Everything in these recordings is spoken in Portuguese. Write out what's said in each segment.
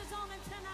is on antenna.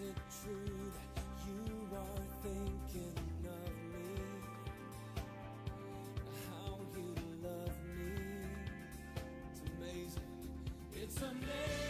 Is it true that you are thinking of me? How you love me. It's amazing. It's amazing.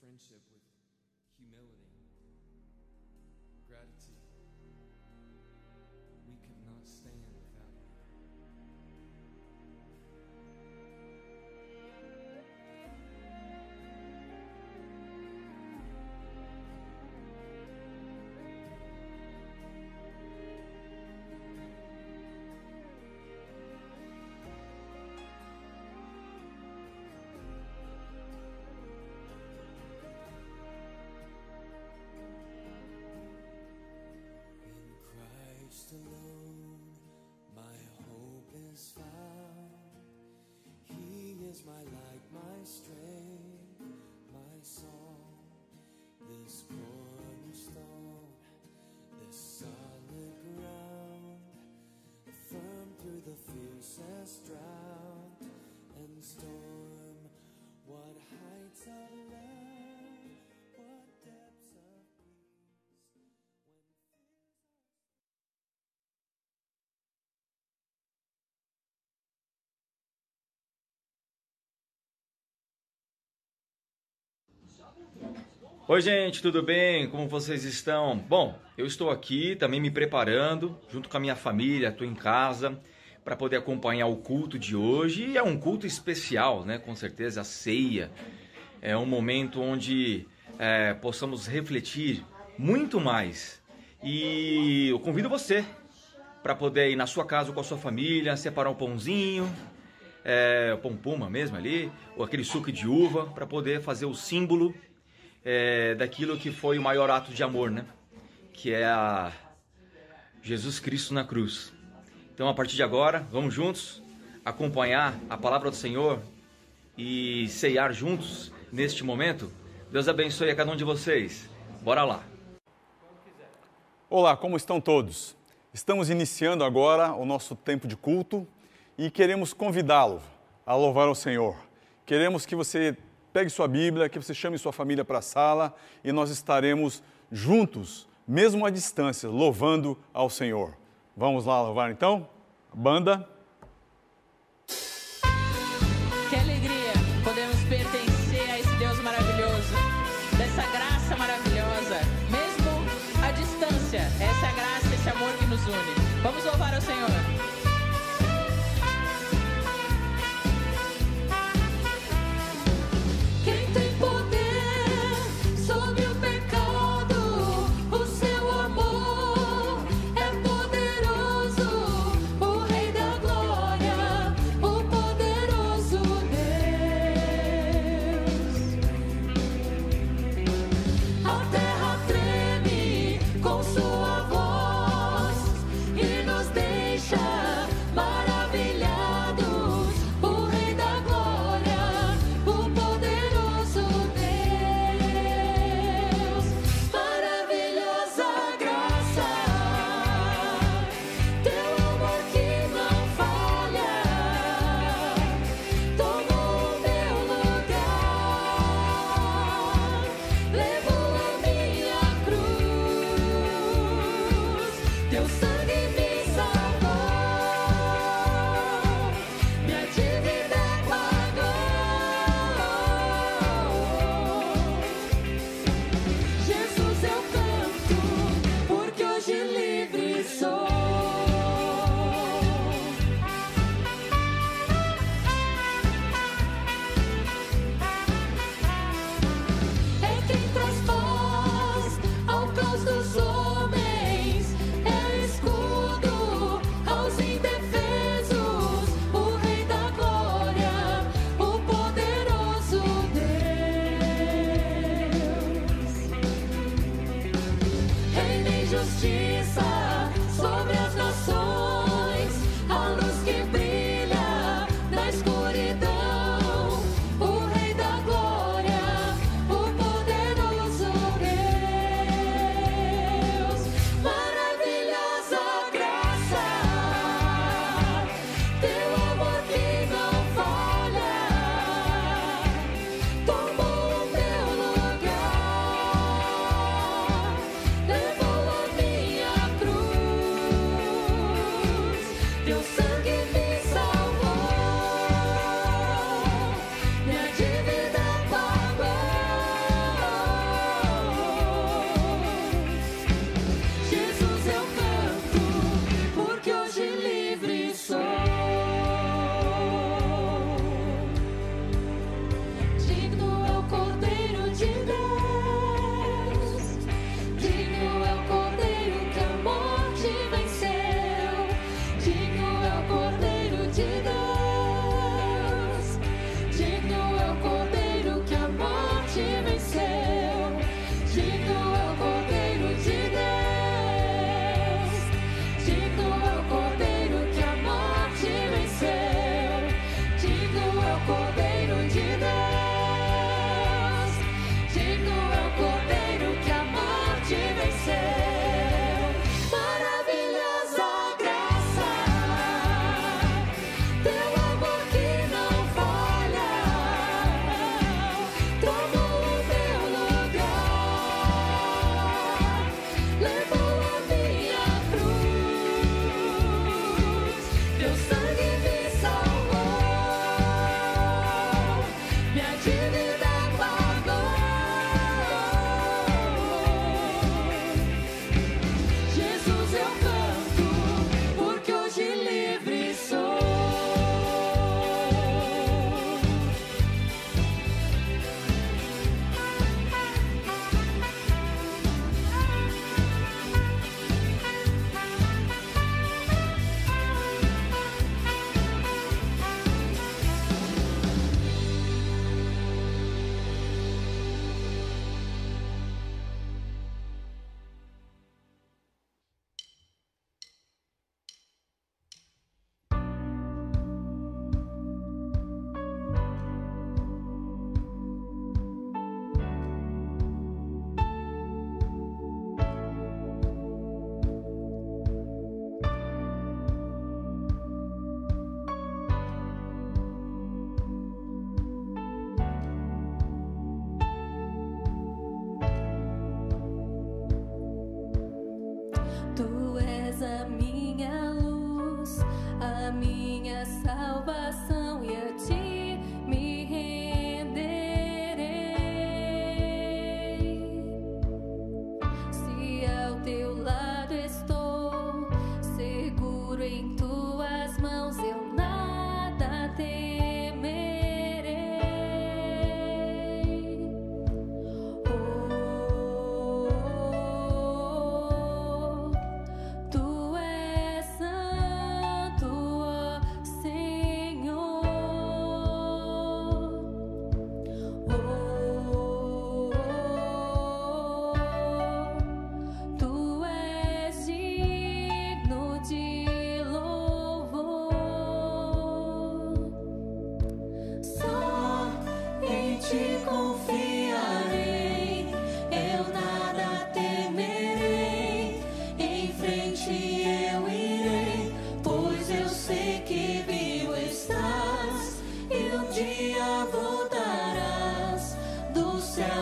friendship with is my light, my strength, my song. This cornerstone, this solid ground, firm through the fiercest Oi, gente, tudo bem? Como vocês estão? Bom, eu estou aqui também me preparando, junto com a minha família, estou em casa, para poder acompanhar o culto de hoje. E é um culto especial, né? Com certeza, a ceia. É um momento onde é, possamos refletir muito mais. E eu convido você para poder ir na sua casa com a sua família, separar um pãozinho, é, o pão puma mesmo ali, ou aquele suco de uva, para poder fazer o símbolo é, daquilo que foi o maior ato de amor, né? Que é a Jesus Cristo na cruz. Então, a partir de agora, vamos juntos acompanhar a palavra do Senhor e ceiar juntos neste momento. Deus abençoe a cada um de vocês. Bora lá. Olá, como estão todos? Estamos iniciando agora o nosso tempo de culto e queremos convidá-lo a louvar ao Senhor. Queremos que você pegue sua Bíblia, que você chame sua família para a sala e nós estaremos juntos, mesmo à distância, louvando ao Senhor. Vamos lá louvar então? Banda. Que alegria podemos pertencer a esse Deus maravilhoso, dessa graça maravilhosa, mesmo à distância. Essa graça, esse amor que nos une. Vamos louvar ao Senhor.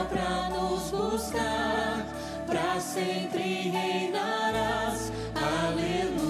Pra nos buscar, pra sempre reinarás. Aleluia.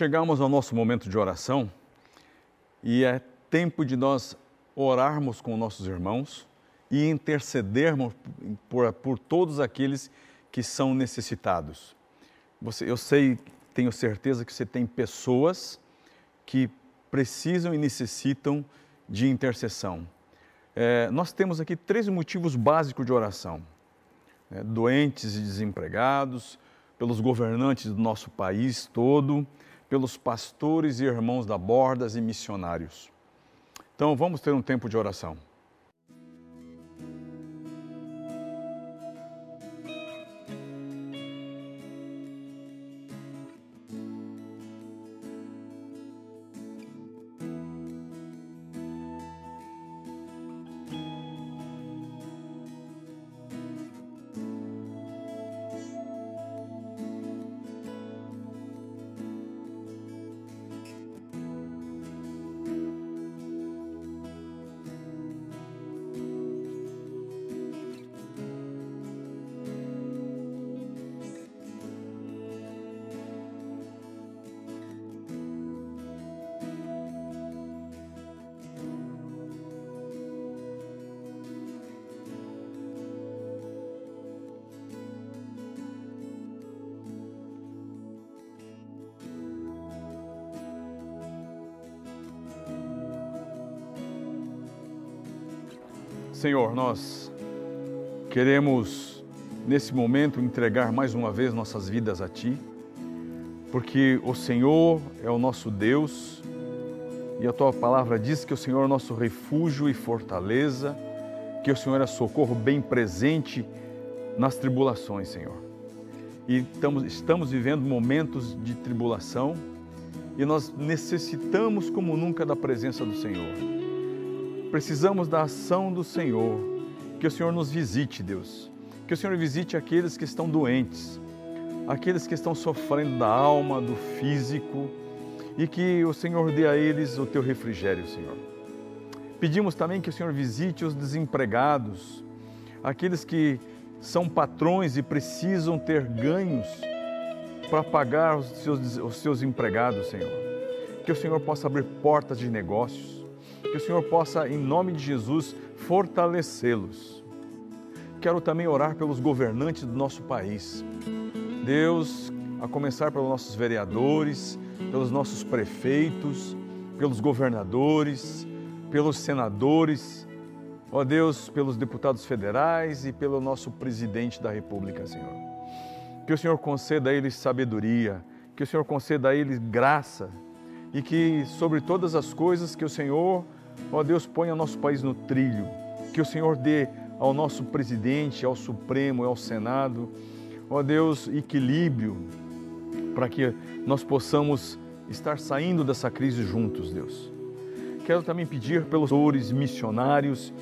Chegamos ao nosso momento de oração e é tempo de nós orarmos com nossos irmãos e intercedermos por, por todos aqueles que são necessitados. Você, eu sei, tenho certeza que você tem pessoas que precisam e necessitam de intercessão. É, nós temos aqui três motivos básicos de oração: né? doentes e desempregados, pelos governantes do nosso país todo, pelos pastores e irmãos da bordas e missionários. Então vamos ter um tempo de oração. Senhor, nós queremos nesse momento entregar mais uma vez nossas vidas a Ti, porque o Senhor é o nosso Deus e a Tua palavra diz que o Senhor é nosso refúgio e fortaleza, que o Senhor é socorro bem presente nas tribulações, Senhor. E estamos, estamos vivendo momentos de tribulação e nós necessitamos como nunca da presença do Senhor. Precisamos da ação do Senhor. Que o Senhor nos visite, Deus. Que o Senhor visite aqueles que estão doentes, aqueles que estão sofrendo da alma, do físico, e que o Senhor dê a eles o teu refrigério, Senhor. Pedimos também que o Senhor visite os desempregados, aqueles que são patrões e precisam ter ganhos para pagar os seus, os seus empregados, Senhor. Que o Senhor possa abrir portas de negócios que o Senhor possa, em nome de Jesus, fortalecê-los. Quero também orar pelos governantes do nosso país. Deus, a começar pelos nossos vereadores, pelos nossos prefeitos, pelos governadores, pelos senadores, ó Deus, pelos deputados federais e pelo nosso presidente da República, Senhor. Que o Senhor conceda a eles sabedoria, que o Senhor conceda a eles graça e que sobre todas as coisas que o Senhor, ó Deus, ponha nosso país no trilho, que o Senhor dê ao nosso presidente, ao Supremo ao Senado, ó Deus, equilíbrio para que nós possamos estar saindo dessa crise juntos, Deus. Quero também pedir pelos autores missionários,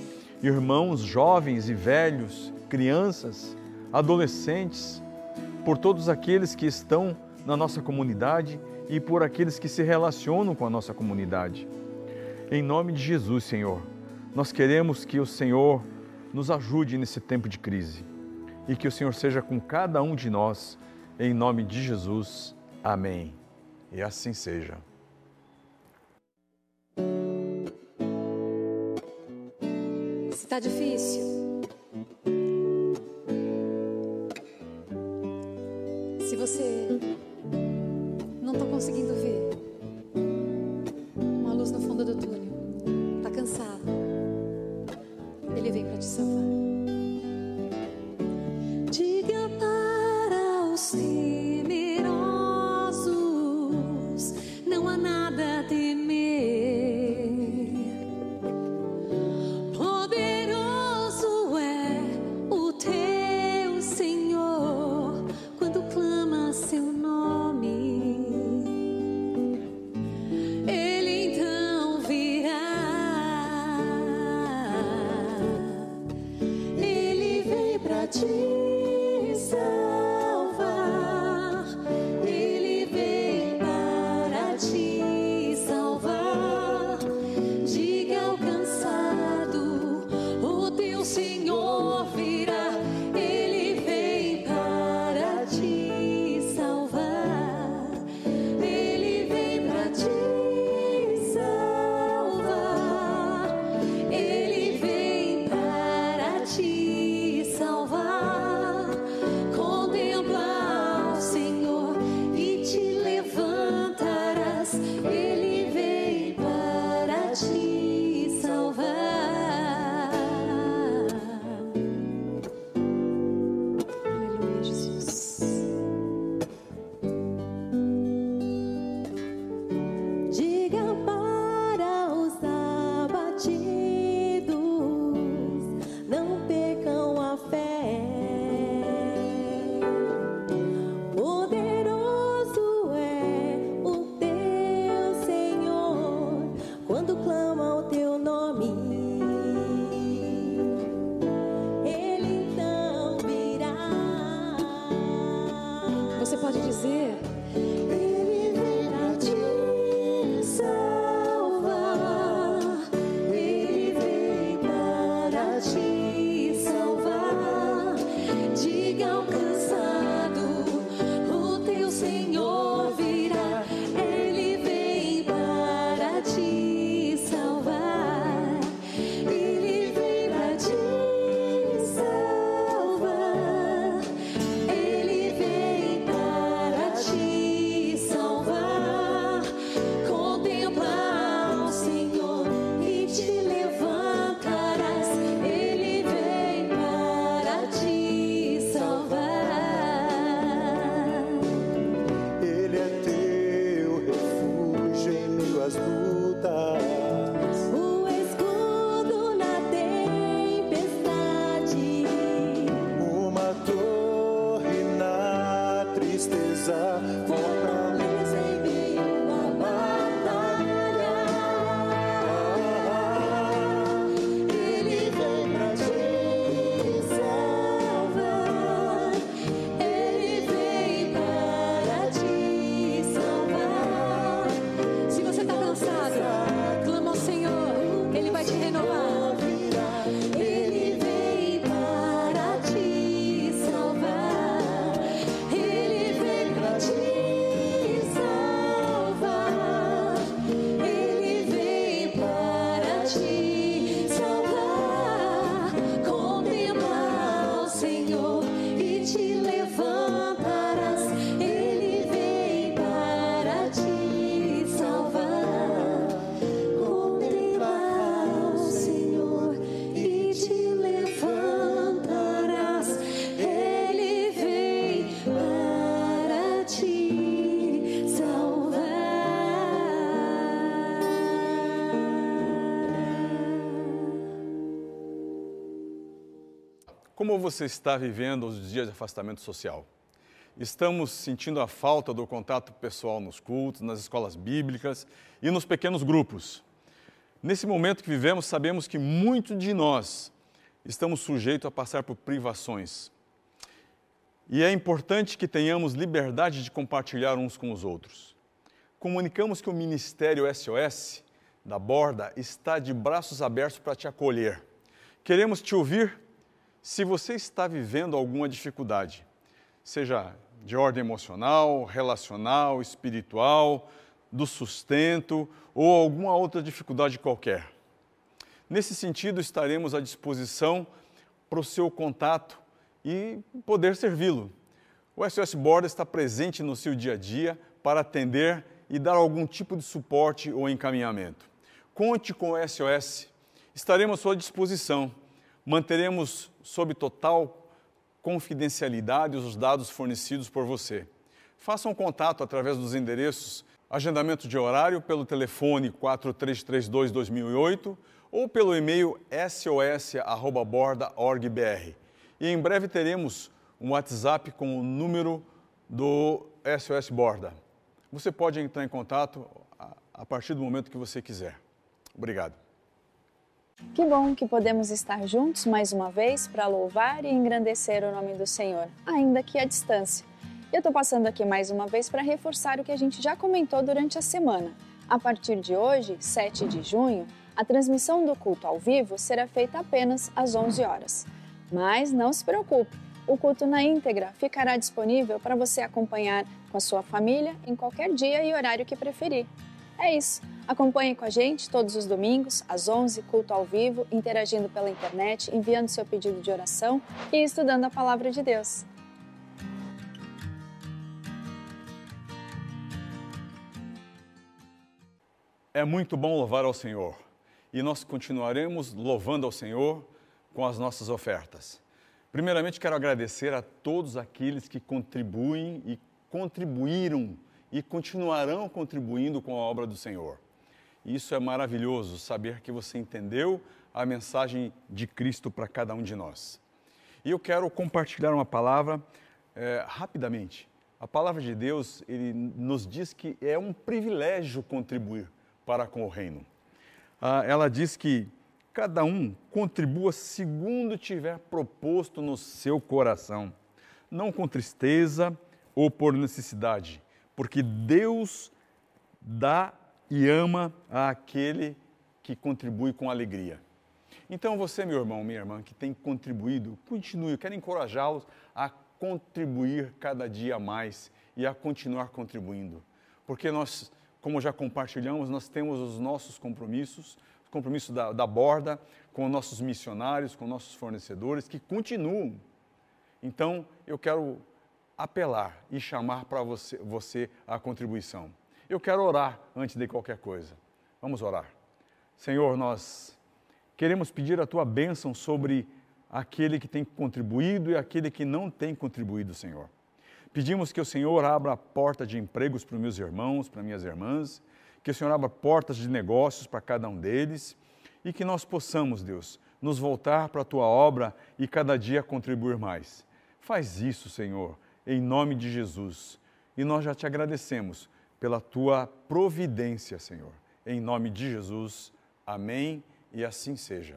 irmãos jovens e velhos, crianças, adolescentes, por todos aqueles que estão na nossa comunidade e por aqueles que se relacionam com a nossa comunidade. Em nome de Jesus, Senhor, nós queremos que o Senhor nos ajude nesse tempo de crise e que o Senhor seja com cada um de nós, em nome de Jesus. Amém. E assim seja. Se tá difícil. Se você não tá conseguindo ver uma luz no fundo do túnel, tá cansado. Ele vem para te salvar. Diga para os temerosos, Como você está vivendo os dias de afastamento social? Estamos sentindo a falta do contato pessoal nos cultos, nas escolas bíblicas e nos pequenos grupos. Nesse momento que vivemos, sabemos que muitos de nós estamos sujeitos a passar por privações. E é importante que tenhamos liberdade de compartilhar uns com os outros. Comunicamos que o Ministério SOS da Borda está de braços abertos para te acolher. Queremos te ouvir se você está vivendo alguma dificuldade, seja de ordem emocional, relacional, espiritual, do sustento ou alguma outra dificuldade qualquer. Nesse sentido, estaremos à disposição para o seu contato e poder servi-lo. O SOS Borda está presente no seu dia a dia para atender e dar algum tipo de suporte ou encaminhamento. Conte com o SOS, estaremos à sua disposição. Manteremos sob total confidencialidade os dados fornecidos por você. Faça um contato através dos endereços agendamento de horário pelo telefone 4332-2008 ou pelo e-mail sos.borda.org.br. E em breve teremos um WhatsApp com o número do SOS Borda. Você pode entrar em contato a- partir do momento que você quiser. Obrigado. Que bom que podemos estar juntos mais uma vez para louvar e engrandecer o nome do Senhor, ainda que à distância. Eu estou passando aqui mais uma vez para reforçar o que a gente já comentou durante a semana. A partir de hoje, 7 de junho, a transmissão do culto ao vivo será feita apenas às 11 horas. Mas não se preocupe, o culto na íntegra ficará disponível para você acompanhar com a sua família em qualquer dia e horário que preferir. É isso. Acompanhe com a gente todos os domingos, às 11, culto ao vivo, interagindo pela internet, enviando seu pedido de oração e estudando a palavra de Deus. É muito bom louvar ao Senhor e nós continuaremos louvando ao Senhor com as nossas ofertas. Primeiramente, quero agradecer a todos aqueles que contribuem e contribuíram e continuarão contribuindo com a obra do Senhor. Isso é maravilhoso, saber que você entendeu a mensagem de Cristo para cada um de nós. E eu quero compartilhar uma palavra eh, rapidamente. A palavra de Deus ele nos diz que é um privilégio contribuir para com o reino. Ah, ela diz que cada um contribua segundo tiver proposto no seu coração, não com tristeza ou por necessidade, porque Deus dá e ama àquele que contribui com alegria. Então você, meu irmão, minha irmã, que tem contribuído, continue. Eu quero encorajá-los a contribuir cada dia mais e a continuar contribuindo. Porque nós, como já compartilhamos, nós temos os nossos compromissos, os compromissos da, da borda, com nossos missionários, com nossos fornecedores, que continuam. Então, eu quero apelar e chamar para você, você a contribuição. Eu quero orar antes de qualquer coisa. Vamos orar. Senhor, nós queremos pedir a tua bênção sobre aquele que tem contribuído e aquele que não tem contribuído, Senhor. Pedimos que o Senhor abra a porta de empregos para os meus irmãos, para minhas irmãs, que o Senhor abra portas de negócios para cada um deles e que nós possamos, Deus, nos voltar para a tua obra e cada dia contribuir mais. Faz isso, Senhor, em nome de Jesus. E nós já te agradecemos pela tua providência, Senhor. Em nome de Jesus. Amém e assim seja.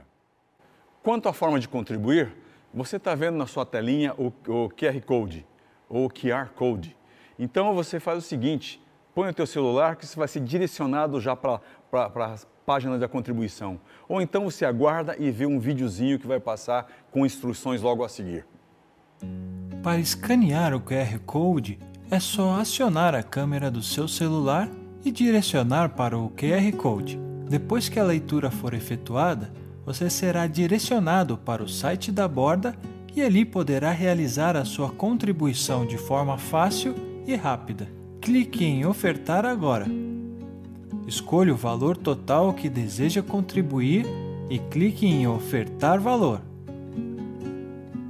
Quanto à forma de contribuir, você está vendo na sua telinha o, o QR Code, ou QR Code. Então você faz o seguinte, põe o teu celular que você vai ser direcionado já para a página da contribuição. Ou então você aguarda e vê um videozinho que vai passar com instruções logo a seguir. Para escanear o QR Code, é só acionar a câmera do seu celular e direcionar para o QR Code. Depois que a leitura for efetuada, você será direcionado para o site da borda e ali poderá realizar a sua contribuição de forma fácil e rápida. Clique em Ofertar agora. Escolha o valor total que deseja contribuir e clique em Ofertar valor.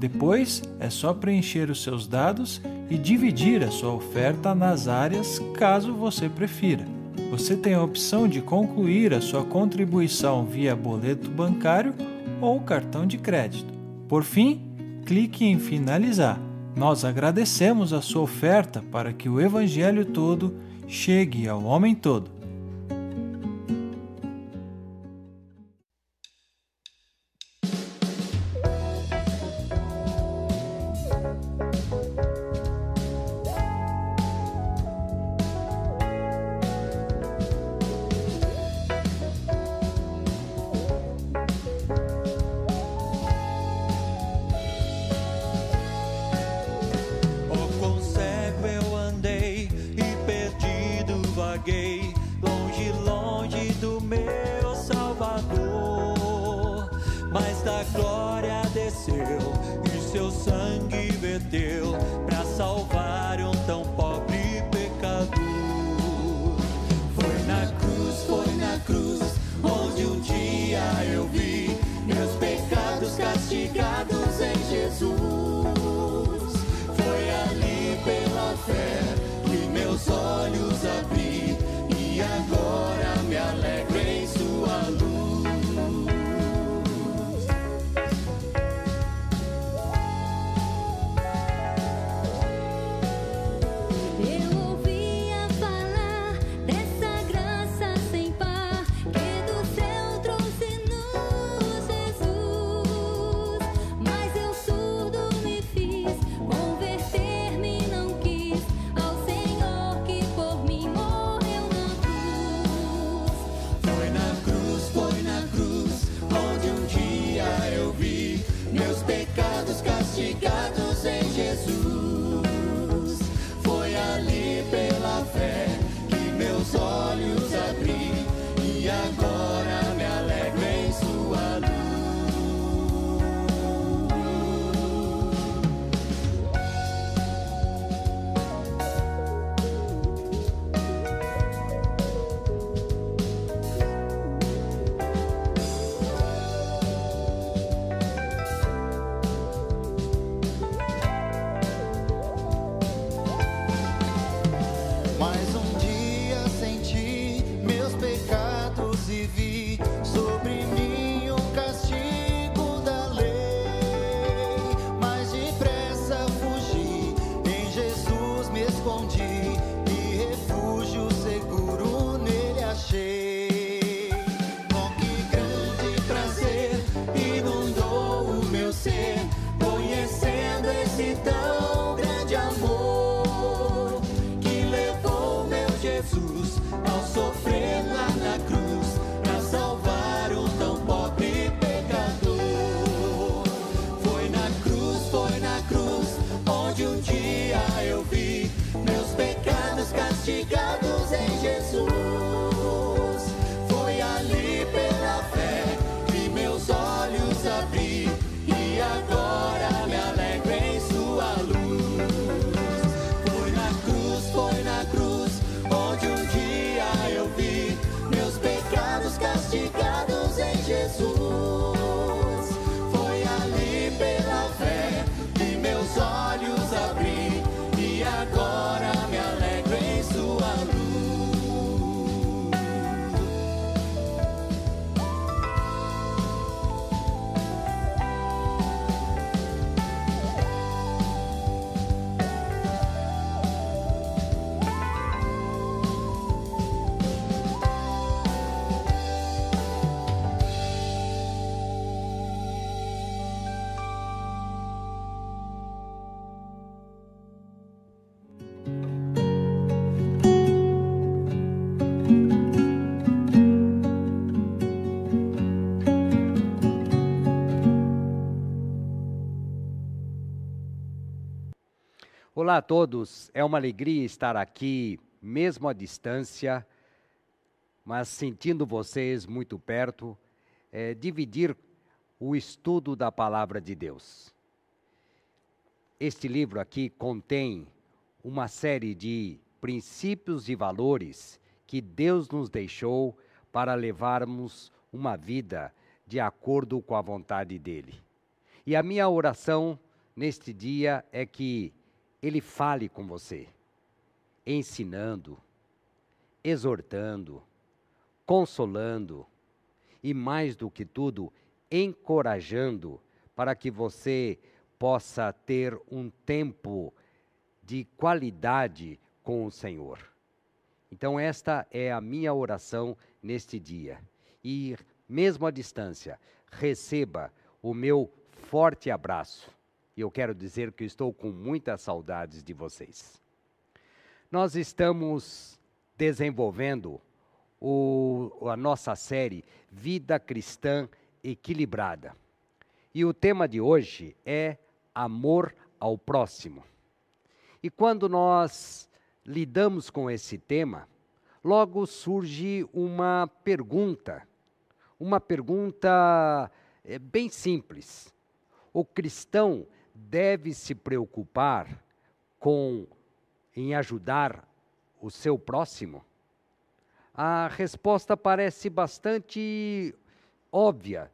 Depois é só preencher os seus dados e dividir a sua oferta nas áreas caso você prefira. Você tem a opção de concluir a sua contribuição via boleto bancário ou cartão de crédito. Por fim, clique em Finalizar. Nós agradecemos a sua oferta para que o Evangelho todo chegue ao homem todo. Olá a todos, é uma alegria estar aqui, mesmo à distância, mas sentindo vocês muito perto, é, dividir o estudo da palavra de Deus. Este livro aqui contém uma série de princípios e valores que Deus nos deixou para levarmos uma vida de acordo com a vontade dele. E a minha oração neste dia é que ele fale com você, ensinando, exortando, consolando e, mais do que tudo, encorajando para que você possa ter um tempo de qualidade com o Senhor. Então, esta é a minha oração neste dia. E, mesmo à distância, receba o meu forte abraço. E eu quero dizer que estou com muitas saudades de vocês. Nós estamos desenvolvendo o, a nossa série Vida Cristã Equilibrada. E o tema de hoje é amor ao próximo. E quando nós lidamos com esse tema, logo surge uma pergunta, uma pergunta é, bem simples. O cristão deve se preocupar com em ajudar o seu próximo? A resposta parece bastante óbvia,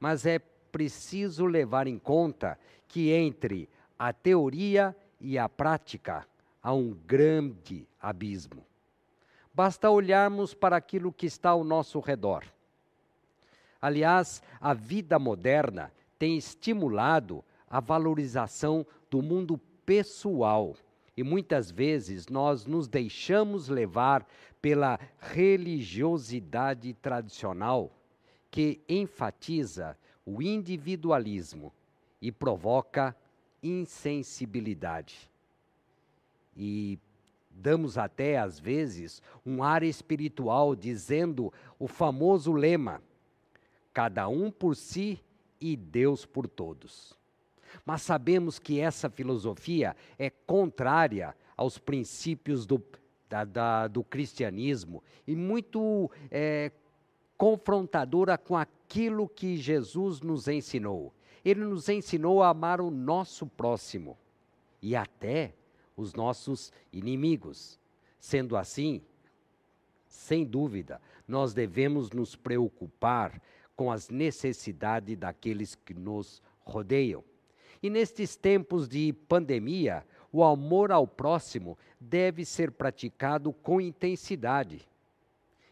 mas é preciso levar em conta que entre a teoria e a prática há um grande abismo. Basta olharmos para aquilo que está ao nosso redor. Aliás, a vida moderna tem estimulado a valorização do mundo pessoal. E muitas vezes nós nos deixamos levar pela religiosidade tradicional, que enfatiza o individualismo e provoca insensibilidade. E damos até, às vezes, um ar espiritual dizendo o famoso lema: cada um por si e Deus por todos. Mas sabemos que essa filosofia é contrária aos princípios do, da, da, do cristianismo e muito é, confrontadora com aquilo que Jesus nos ensinou. Ele nos ensinou a amar o nosso próximo e até os nossos inimigos. Sendo assim, sem dúvida, nós devemos nos preocupar com as necessidades daqueles que nos rodeiam. E nestes tempos de pandemia, o amor ao próximo deve ser praticado com intensidade.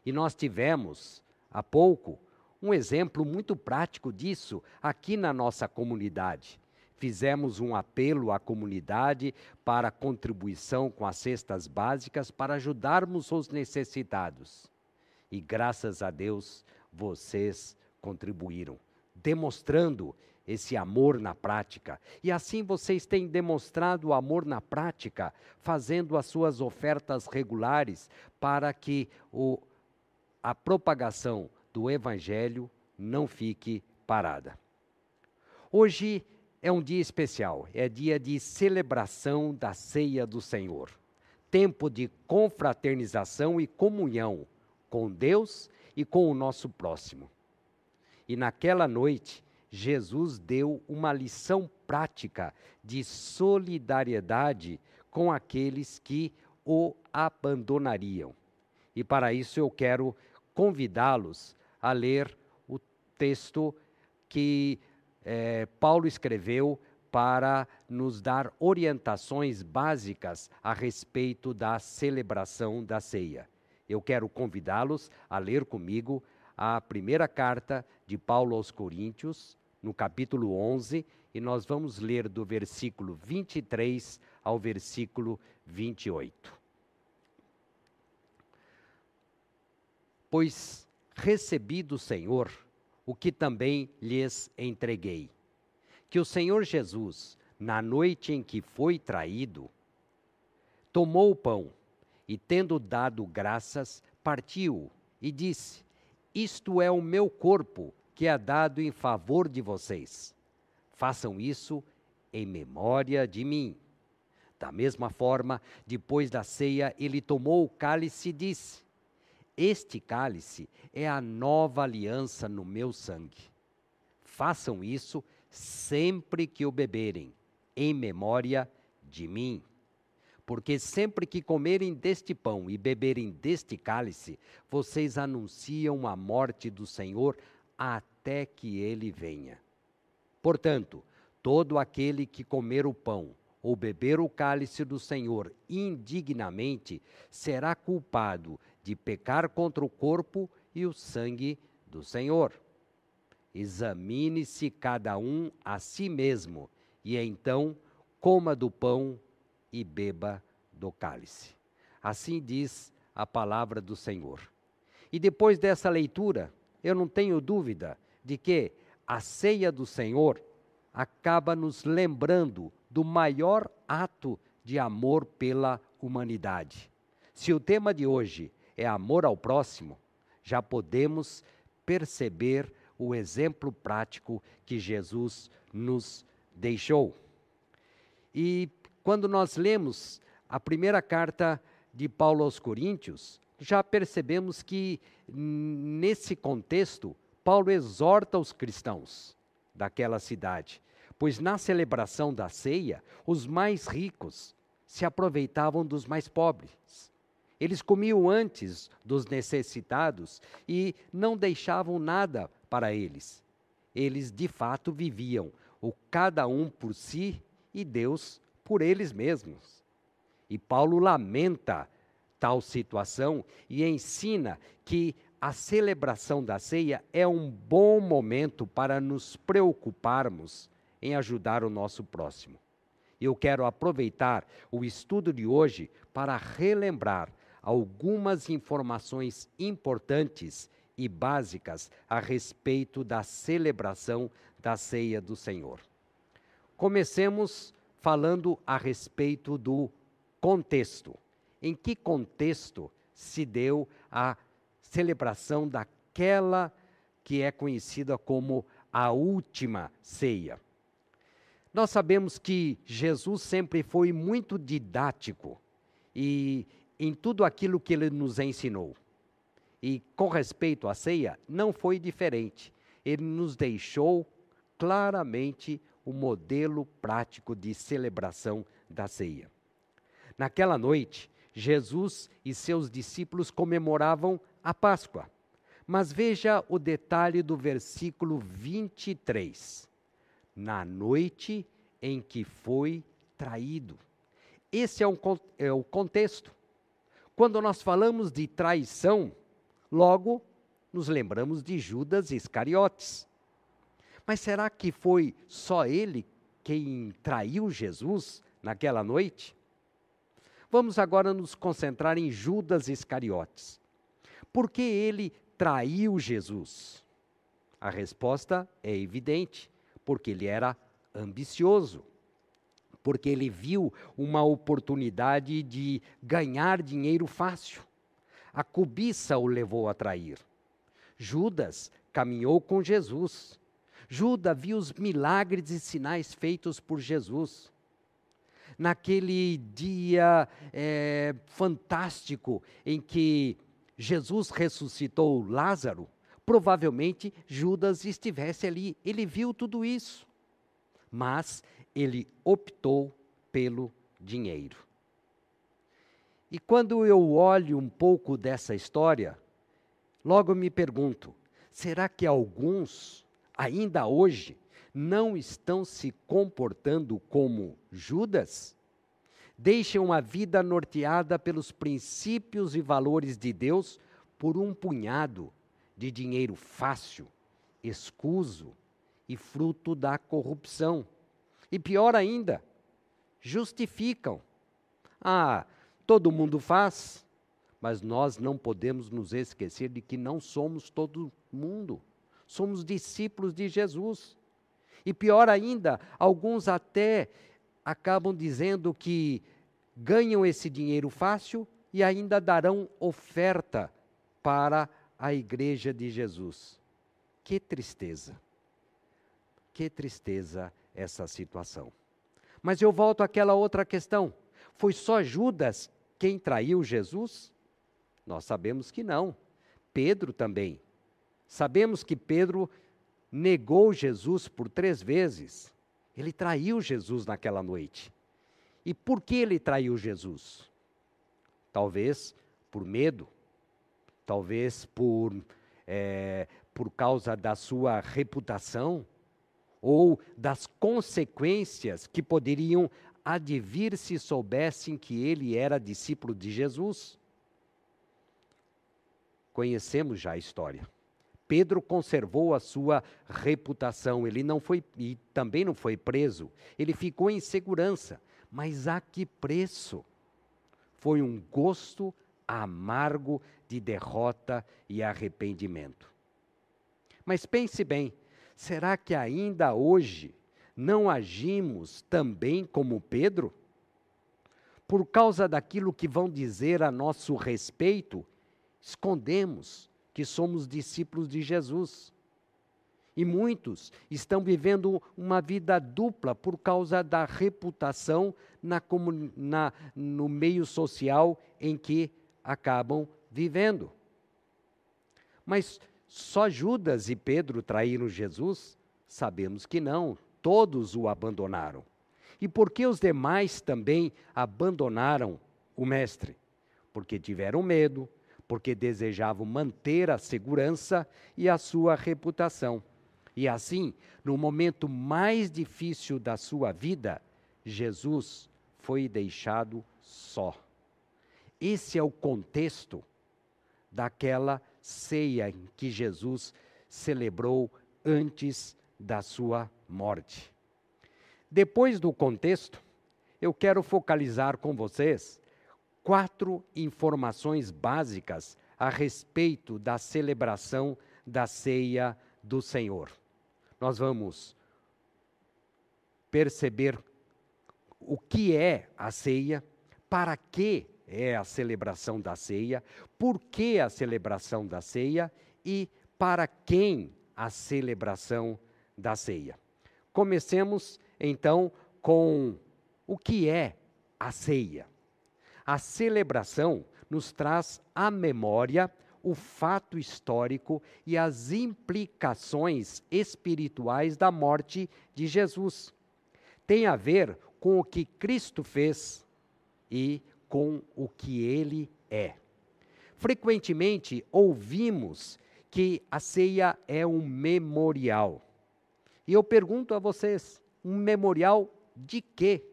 E nós tivemos, há pouco, um exemplo muito prático disso aqui na nossa comunidade. Fizemos um apelo à comunidade para contribuição com as cestas básicas para ajudarmos os necessitados. E graças a Deus, vocês contribuíram, demonstrando esse amor na prática. E assim vocês têm demonstrado o amor na prática, fazendo as suas ofertas regulares para que o, a propagação do Evangelho não fique parada. Hoje é um dia especial, é dia de celebração da ceia do Senhor. tempo de confraternização e comunhão com Deus e com o nosso próximo. E naquela noite, Jesus deu uma lição prática de solidariedade com aqueles que o abandonariam. E para isso eu quero convidá-los a ler o texto que eh, Paulo escreveu para nos dar orientações básicas a respeito da celebração da ceia. Eu quero convidá-los a ler comigo a primeira carta de Paulo aos Coríntios, no capítulo 11, e nós vamos ler do versículo 23 ao versículo 28. Pois recebi do Senhor o que também lhes entreguei. Que o Senhor Jesus, na noite em que foi traído, tomou o pão e, tendo dado graças, partiu e disse: Isto é o meu corpo que é dado em favor de vocês. Façam isso em memória de mim. Da mesma forma, depois da ceia, ele tomou o cálice e disse: Este cálice é a nova aliança no meu sangue. Façam isso sempre que o beberem, em memória de mim. Porque sempre que comerem deste pão e beberem deste cálice, vocês anunciam a morte do Senhor até que ele venha. Portanto, todo aquele que comer o pão ou beber o cálice do Senhor indignamente será culpado de pecar contra o corpo e o sangue do Senhor. Examine-se cada um a si mesmo, e então coma do pão e beba do cálice. Assim diz a palavra do Senhor. E depois dessa leitura, eu não tenho dúvida de que a ceia do Senhor acaba nos lembrando do maior ato de amor pela humanidade. Se o tema de hoje é amor ao próximo, já podemos perceber o exemplo prático que Jesus nos deixou. E quando nós lemos a primeira carta de Paulo aos Coríntios, já percebemos que nesse contexto, Paulo exorta os cristãos daquela cidade, pois na celebração da ceia, os mais ricos se aproveitavam dos mais pobres. Eles comiam antes dos necessitados e não deixavam nada para eles. Eles de fato viviam, o cada um por si e Deus por eles mesmos. E Paulo lamenta tal situação e ensina que a celebração da ceia é um bom momento para nos preocuparmos em ajudar o nosso próximo. Eu quero aproveitar o estudo de hoje para relembrar algumas informações importantes e básicas a respeito da celebração da ceia do Senhor. Comecemos falando a respeito do contexto. Em que contexto se deu a celebração daquela que é conhecida como a última ceia? Nós sabemos que Jesus sempre foi muito didático e em tudo aquilo que ele nos ensinou. E com respeito à ceia, não foi diferente. Ele nos deixou claramente o modelo prático de celebração da ceia. Naquela noite, Jesus e seus discípulos comemoravam a Páscoa. Mas veja o detalhe do versículo 23. Na noite em que foi traído. Esse é, um, é o contexto. Quando nós falamos de traição, logo nos lembramos de Judas Iscariotes. Mas será que foi só ele quem traiu Jesus naquela noite? Vamos agora nos concentrar em Judas Iscariotes. Por que ele traiu Jesus? A resposta é evidente, porque ele era ambicioso, porque ele viu uma oportunidade de ganhar dinheiro fácil. A cobiça o levou a trair. Judas caminhou com Jesus. Judas viu os milagres e sinais feitos por Jesus. Naquele dia eh, fantástico em que Jesus ressuscitou Lázaro, provavelmente Judas estivesse ali. Ele viu tudo isso, mas ele optou pelo dinheiro. E quando eu olho um pouco dessa história, logo me pergunto: será que alguns, ainda hoje, não estão se comportando como Judas? Deixam uma vida norteada pelos princípios e valores de Deus por um punhado de dinheiro fácil, escuso e fruto da corrupção. E pior ainda, justificam. Ah, todo mundo faz, mas nós não podemos nos esquecer de que não somos todo mundo. Somos discípulos de Jesus. E pior ainda, alguns até acabam dizendo que ganham esse dinheiro fácil e ainda darão oferta para a igreja de Jesus. Que tristeza. Que tristeza essa situação. Mas eu volto àquela outra questão. Foi só Judas quem traiu Jesus? Nós sabemos que não. Pedro também. Sabemos que Pedro negou Jesus por três vezes. Ele traiu Jesus naquela noite. E por que ele traiu Jesus? Talvez por medo, talvez por, é, por causa da sua reputação, ou das consequências que poderiam advir se soubessem que ele era discípulo de Jesus. Conhecemos já a história. Pedro conservou a sua reputação, ele não foi e também não foi preso. Ele ficou em segurança, mas a que preço? Foi um gosto amargo de derrota e arrependimento. Mas pense bem, será que ainda hoje não agimos também como Pedro? Por causa daquilo que vão dizer a nosso respeito, escondemos que somos discípulos de Jesus. E muitos estão vivendo uma vida dupla por causa da reputação na, na, no meio social em que acabam vivendo. Mas só Judas e Pedro traíram Jesus? Sabemos que não, todos o abandonaram. E por que os demais também abandonaram o Mestre? Porque tiveram medo, porque desejavam manter a segurança e a sua reputação. E assim, no momento mais difícil da sua vida, Jesus foi deixado só. Esse é o contexto daquela ceia em que Jesus celebrou antes da sua morte. Depois do contexto, eu quero focalizar com vocês quatro informações básicas a respeito da celebração da ceia do Senhor. Nós vamos perceber o que é a ceia, para que é a celebração da ceia, por que a celebração da ceia e para quem a celebração da ceia. Comecemos então com o que é a ceia. A celebração nos traz à memória o fato histórico e as implicações espirituais da morte de Jesus. Tem a ver com o que Cristo fez e com o que ele é. Frequentemente ouvimos que a ceia é um memorial. E eu pergunto a vocês: um memorial de quê?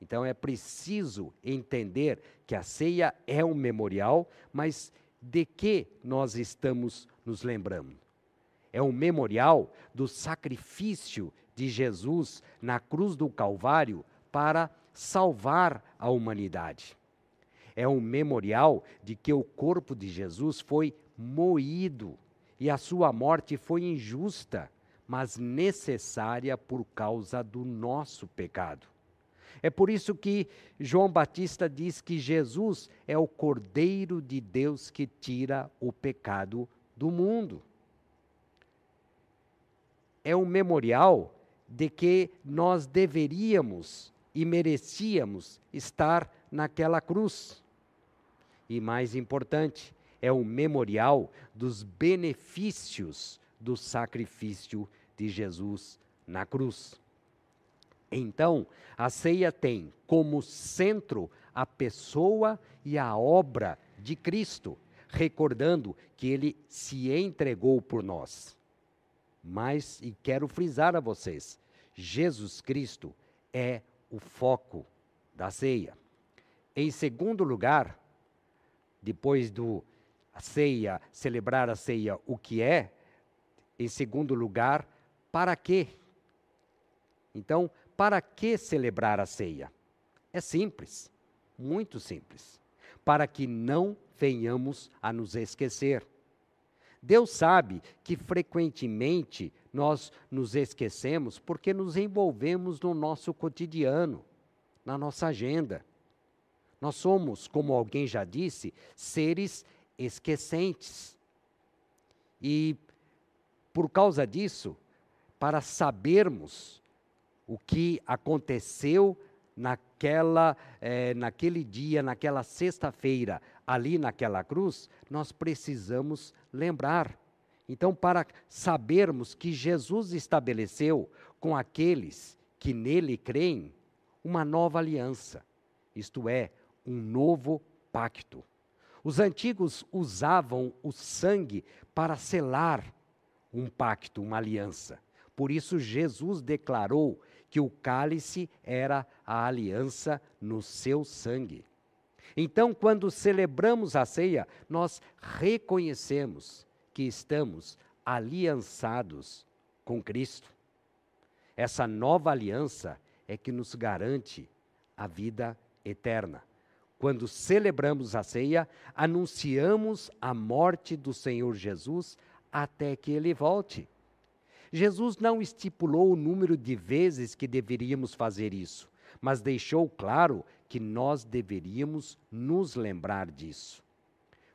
Então é preciso entender que a ceia é um memorial, mas de que nós estamos nos lembrando? É um memorial do sacrifício de Jesus na cruz do Calvário para salvar a humanidade. É um memorial de que o corpo de Jesus foi moído e a sua morte foi injusta, mas necessária por causa do nosso pecado. É por isso que João Batista diz que Jesus é o Cordeiro de Deus que tira o pecado do mundo. É um memorial de que nós deveríamos e merecíamos estar naquela cruz. E mais importante, é o memorial dos benefícios do sacrifício de Jesus na cruz. Então, a ceia tem como centro a pessoa e a obra de Cristo, recordando que ele se entregou por nós. Mas, e quero frisar a vocês, Jesus Cristo é o foco da ceia. Em segundo lugar, depois do a ceia, celebrar a ceia, o que é? Em segundo lugar, para quê? Então, para que celebrar a ceia? É simples, muito simples. Para que não venhamos a nos esquecer. Deus sabe que frequentemente nós nos esquecemos porque nos envolvemos no nosso cotidiano, na nossa agenda. Nós somos, como alguém já disse, seres esquecentes. E por causa disso, para sabermos o que aconteceu naquela, eh, naquele dia, naquela sexta-feira, ali naquela cruz, nós precisamos lembrar. Então, para sabermos que Jesus estabeleceu com aqueles que nele creem uma nova aliança, isto é, um novo pacto. Os antigos usavam o sangue para selar um pacto, uma aliança. Por isso, Jesus declarou que o cálice era a aliança no seu sangue. Então, quando celebramos a ceia, nós reconhecemos que estamos aliançados com Cristo. Essa nova aliança é que nos garante a vida eterna. Quando celebramos a ceia, anunciamos a morte do Senhor Jesus até que ele volte. Jesus não estipulou o número de vezes que deveríamos fazer isso, mas deixou claro que nós deveríamos nos lembrar disso.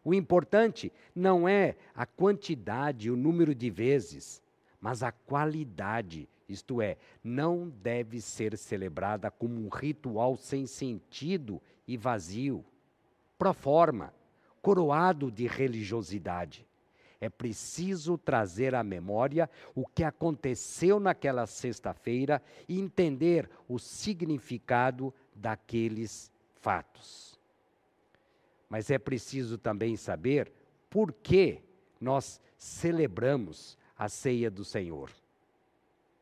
O importante não é a quantidade, o número de vezes, mas a qualidade, isto é, não deve ser celebrada como um ritual sem sentido e vazio, pro forma, coroado de religiosidade. É preciso trazer à memória o que aconteceu naquela sexta-feira e entender o significado daqueles fatos. Mas é preciso também saber por que nós celebramos a ceia do Senhor.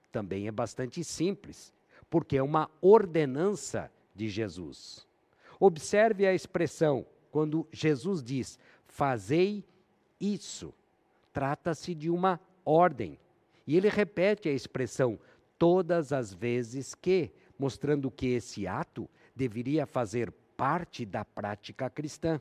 Também é bastante simples, porque é uma ordenança de Jesus. Observe a expressão quando Jesus diz: Fazei isso. Trata-se de uma ordem. E ele repete a expressão todas as vezes que, mostrando que esse ato deveria fazer parte da prática cristã.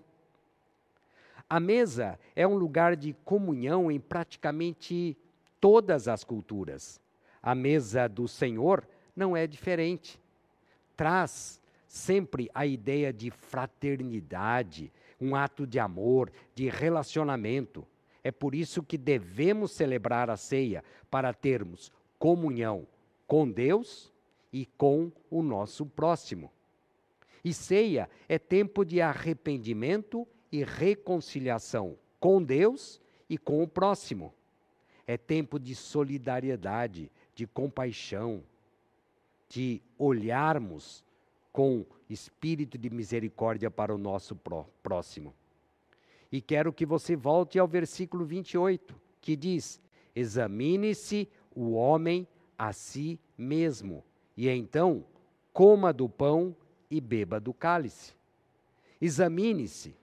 A mesa é um lugar de comunhão em praticamente todas as culturas. A mesa do Senhor não é diferente. Traz sempre a ideia de fraternidade, um ato de amor, de relacionamento. É por isso que devemos celebrar a ceia, para termos comunhão com Deus e com o nosso próximo. E ceia é tempo de arrependimento e reconciliação com Deus e com o próximo. É tempo de solidariedade, de compaixão, de olharmos com espírito de misericórdia para o nosso pró próximo. E quero que você volte ao versículo 28, que diz: Examine-se o homem a si mesmo, e então coma do pão e beba do cálice. Examine-se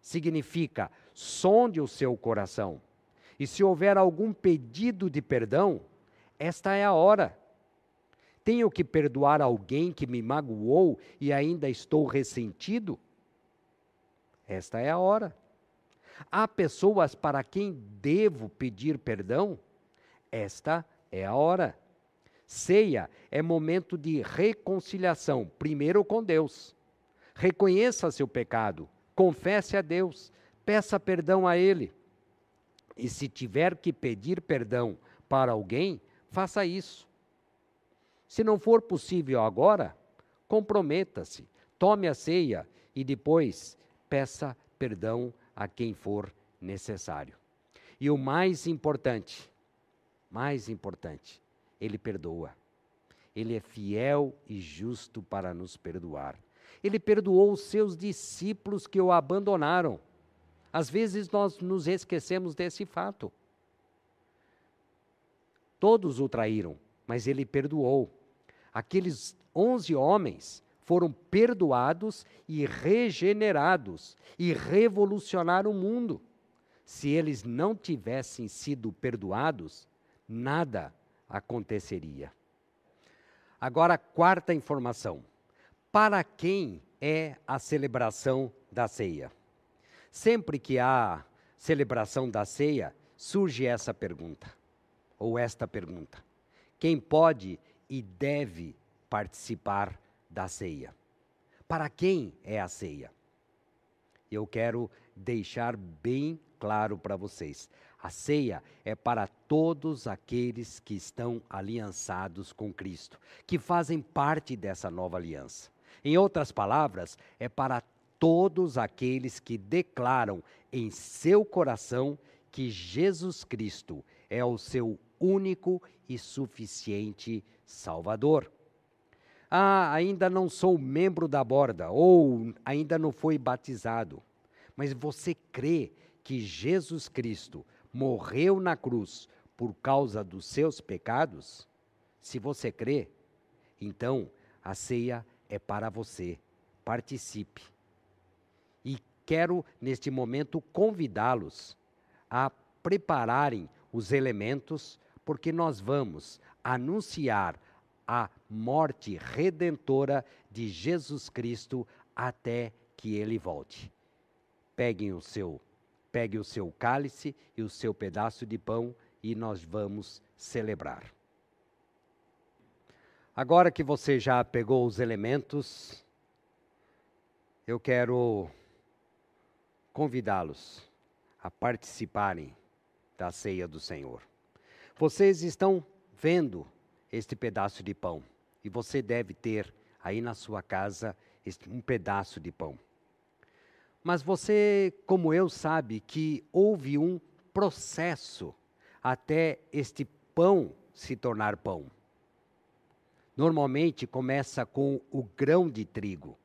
significa sonde o seu coração. E se houver algum pedido de perdão, esta é a hora. Tenho que perdoar alguém que me magoou e ainda estou ressentido? Esta é a hora. Há pessoas para quem devo pedir perdão? Esta é a hora. Ceia é momento de reconciliação, primeiro com Deus. Reconheça seu pecado, confesse a Deus, peça perdão a Ele. E se tiver que pedir perdão para alguém, faça isso. Se não for possível agora, comprometa-se, tome a ceia e depois peça perdão a quem for necessário. E o mais importante, mais importante, ele perdoa. Ele é fiel e justo para nos perdoar. Ele perdoou os seus discípulos que o abandonaram. Às vezes nós nos esquecemos desse fato. Todos o traíram, mas ele perdoou. Aqueles onze homens foram perdoados e regenerados e revolucionaram o mundo. Se eles não tivessem sido perdoados, nada aconteceria. Agora, a quarta informação. Para quem é a celebração da ceia? Sempre que há celebração da ceia, surge essa pergunta, ou esta pergunta: quem pode e deve participar da ceia? Para quem é a ceia? Eu quero deixar bem claro para vocês. A ceia é para todos aqueles que estão aliançados com Cristo, que fazem parte dessa nova aliança. Em outras palavras, é para todos aqueles que declaram em seu coração que Jesus Cristo é o seu único e suficiente Salvador. Ah, ainda não sou membro da borda ou ainda não foi batizado, mas você crê que Jesus Cristo morreu na cruz por causa dos seus pecados? Se você crê, então a ceia é para você. Participe. E quero, neste momento, convidá-los a prepararem os elementos, porque nós vamos anunciar a morte redentora de Jesus Cristo até que ele volte. Peguem o seu, pegue o seu cálice e o seu pedaço de pão e nós vamos celebrar. Agora que você já pegou os elementos, eu quero convidá-los a participarem da ceia do Senhor. Vocês estão vendo este pedaço de pão e você deve ter aí na sua casa um pedaço de pão. Mas você, como eu, sabe que houve um processo até este pão se tornar pão. Normalmente começa com o grão de trigo.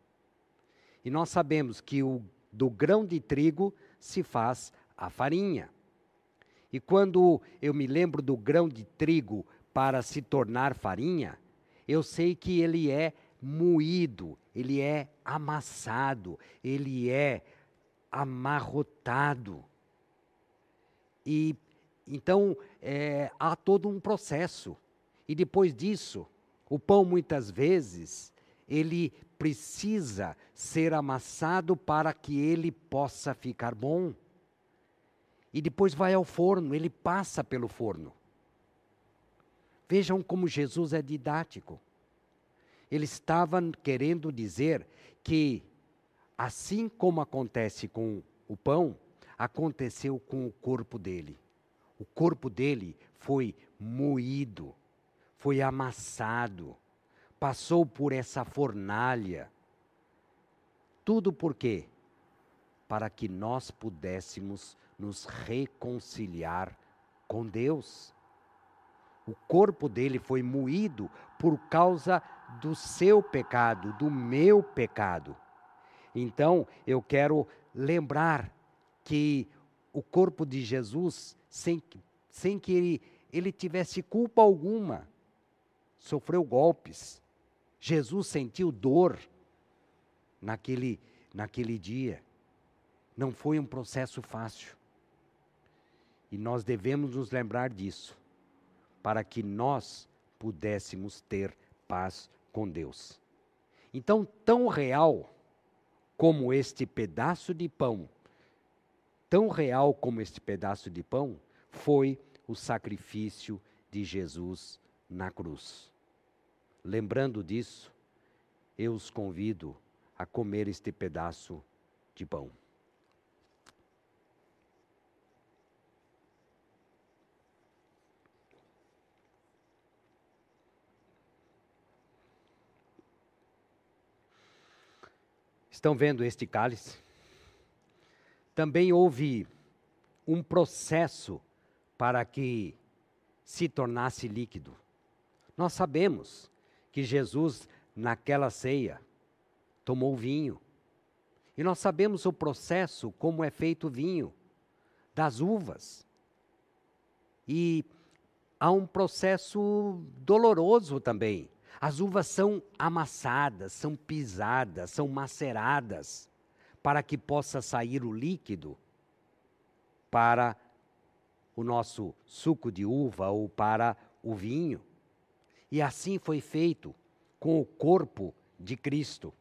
E nós sabemos que o, do grão de trigo se faz a farinha. E quando eu me lembro do grão de trigo para se tornar farinha, eu sei que ele é moído, ele é amassado, ele é amarrotado. E então é, há todo um processo. E depois disso, o pão muitas vezes ele precisa ser amassado para que ele possa ficar bom. E depois vai ao forno, ele passa pelo forno. Vejam como Jesus é didático. Ele estava querendo dizer que, assim como acontece com o pão, aconteceu com o corpo dele. O corpo dele foi moído, foi amassado, passou por essa fornalha. Tudo por quê? Para que nós pudéssemos nos reconciliar com Deus. O corpo dele foi moído por causa do seu pecado, do meu pecado. Então, eu quero lembrar que o corpo de Jesus, sem, sem que ele, ele tivesse culpa alguma, sofreu golpes. Jesus sentiu dor naquele, naquele dia. Não foi um processo fácil. E nós devemos nos lembrar disso, para que nós pudéssemos ter paz com Deus. Então, tão real como este pedaço de pão, tão real como este pedaço de pão, foi o sacrifício de Jesus na cruz. Lembrando disso, eu os convido a comer este pedaço de pão. Estão vendo este cálice? Também houve um processo para que se tornasse líquido. Nós sabemos que Jesus, naquela ceia, tomou vinho. E nós sabemos o processo, como é feito o vinho, das uvas. E há um processo doloroso também. As uvas são amassadas, são pisadas, são maceradas, para que possa sair o líquido para o nosso suco de uva ou para o vinho. E assim foi feito com o corpo de Cristo.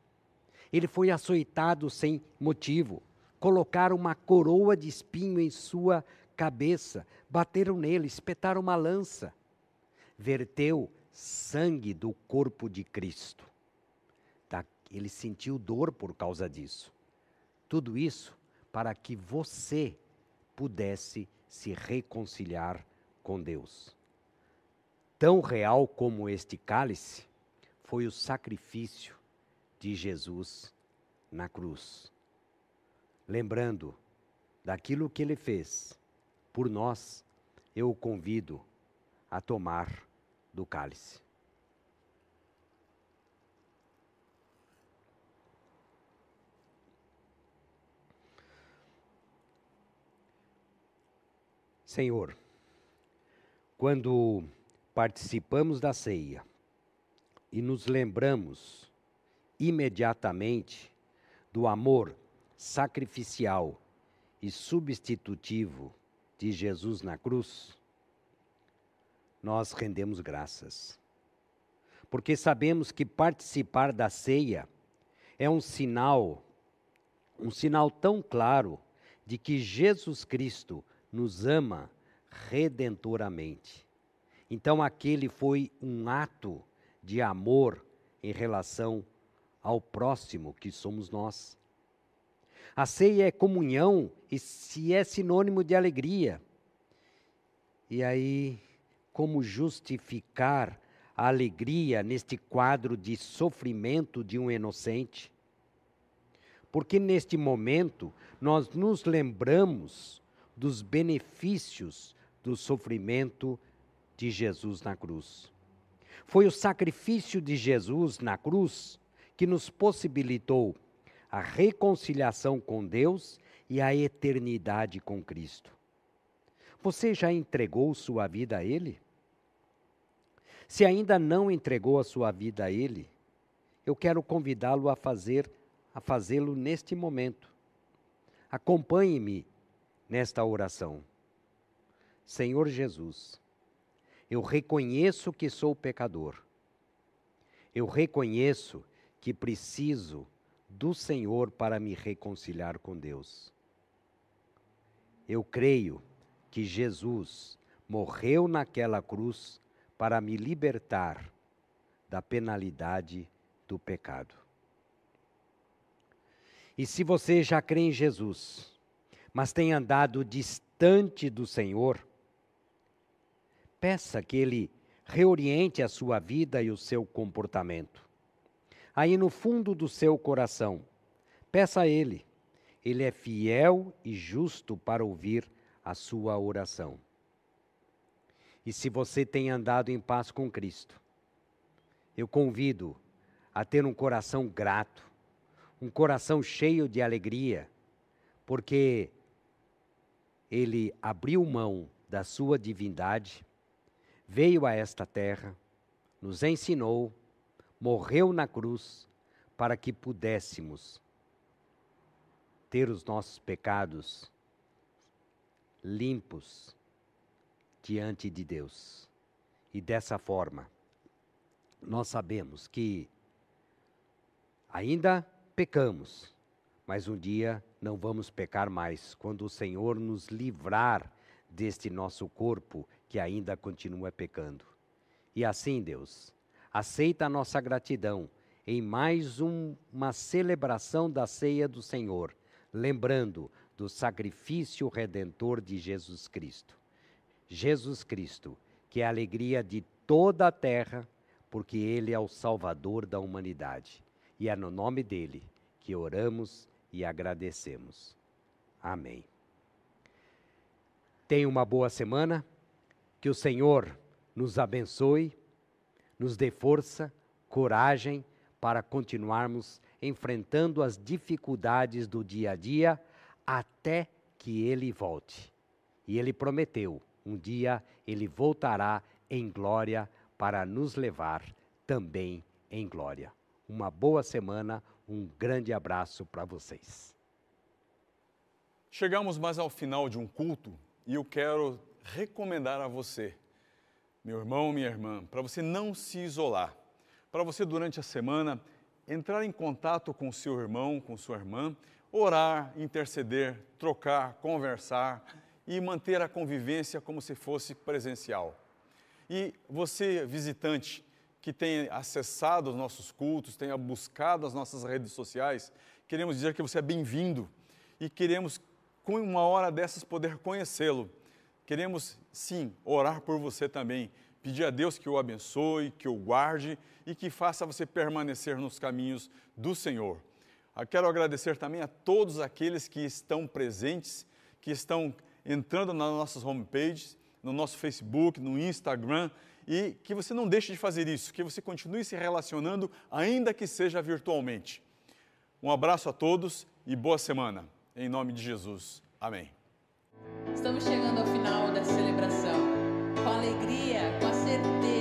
Ele foi açoitado sem motivo. Colocaram uma coroa de espinho em sua cabeça, bateram nele, espetaram uma lança. Verteu sangue do corpo de Cristo. Tá? Ele sentiu dor por causa disso. Tudo isso para que você pudesse se reconciliar com Deus. Tão real como este cálice foi o sacrifício de Jesus na cruz. Lembrando daquilo que ele fez por nós, eu o convido a tomar do cálice. Senhor, quando participamos da ceia e nos lembramos imediatamente do amor sacrificial e substitutivo de Jesus na cruz, nós rendemos graças. Porque sabemos que participar da ceia é um sinal, um sinal tão claro de que Jesus Cristo nos ama redentoramente. Então, aquele foi um ato de amor em relação ao próximo que somos nós. A ceia é comunhão e se é sinônimo de alegria. E aí, como justificar a alegria neste quadro de sofrimento de um inocente? Porque neste momento nós nos lembramos dos benefícios do sofrimento de Jesus na cruz. Foi o sacrifício de Jesus na cruz que nos possibilitou a reconciliação com Deus e a eternidade com Cristo. Você já entregou sua vida a Ele? Se ainda não entregou a sua vida a Ele, eu quero convidá-lo a fazer a fazê-lo neste momento. Acompanhe-me nesta oração. Senhor Jesus, eu reconheço que sou pecador. Eu reconheço que preciso do Senhor para me reconciliar com Deus. Eu creio que Jesus morreu naquela cruz para me libertar da penalidade do pecado. E se você já crê em Jesus, mas tem andado distante do Senhor, peça que Ele reoriente a sua vida e o seu comportamento. Aí no fundo do seu coração, peça a Ele. Ele é fiel e justo para ouvir a sua oração. E se você tem andado em paz com Cristo, eu convido a ter um coração grato, um coração cheio de alegria, porque ele abriu mão da sua divindade, veio a esta terra, nos ensinou, morreu na cruz para que pudéssemos ter os nossos pecados limpos diante de Deus. E dessa forma, nós sabemos que ainda pecamos, mas um dia não vamos pecar mais quando o Senhor nos livrar deste nosso corpo que ainda continua pecando. E assim, Deus, aceita a nossa gratidão em mais um, uma celebração da ceia do Senhor, lembrando do sacrifício redentor de Jesus Cristo. Jesus Cristo, que é a alegria de toda a terra, porque Ele é o Salvador da humanidade. E é no nome dele que oramos e agradecemos. Amém. Tenha uma boa semana, que o Senhor nos abençoe, nos dê força, coragem para continuarmos enfrentando as dificuldades do dia a dia até que Ele volte. E Ele prometeu: um dia Ele voltará em glória para nos levar também em glória. Uma boa semana, um grande abraço para vocês. Chegamos mais ao final de um culto e eu quero recomendar a você, meu irmão, minha irmã, para você não se isolar, para você durante a semana entrar em contato com seu irmão, com sua irmã, orar, interceder, trocar, conversar e manter a convivência como se fosse presencial. E você, visitante, que tem acessado os nossos cultos, tenha buscado as nossas redes sociais, queremos dizer que você é bem-vindo e queremos, com uma hora dessas, poder conhecê-lo. Queremos, sim, orar por você também, pedir a Deus que o abençoe, que o guarde e que faça você permanecer nos caminhos do Senhor. Eu quero agradecer também a todos aqueles que estão presentes, que estão entrando nas nossas homepages, no nosso Facebook, no Instagram, e que você não deixe de fazer isso, que você continue se relacionando, ainda que seja virtualmente. Um abraço a todos e boa semana. Em nome de Jesus. Amém. Estamos chegando ao final dessa celebração. Com alegria, com a certeza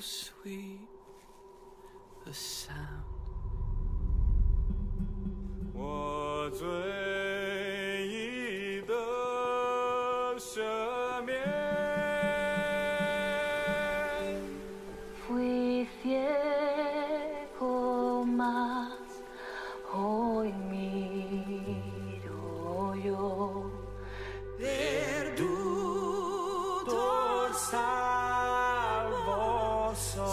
sweet the sound. So.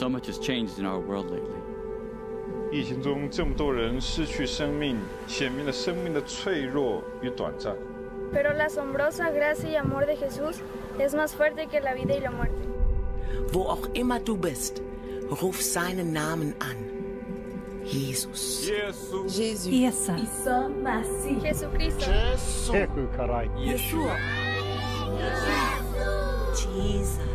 So much has changed in our world lately. 疫情中这么多人失去生命，显明了生命的脆弱与短暂。 Pero la asombrosa gracia y amor de Jesús es más fuerte que la vida y la muerte. Wo auch immer du bist, ruf seinen Namen an. Jesus. Jesus. Isa. Isa Masih. Jesucristo. Yeshua. Jesus. Don't wait another day.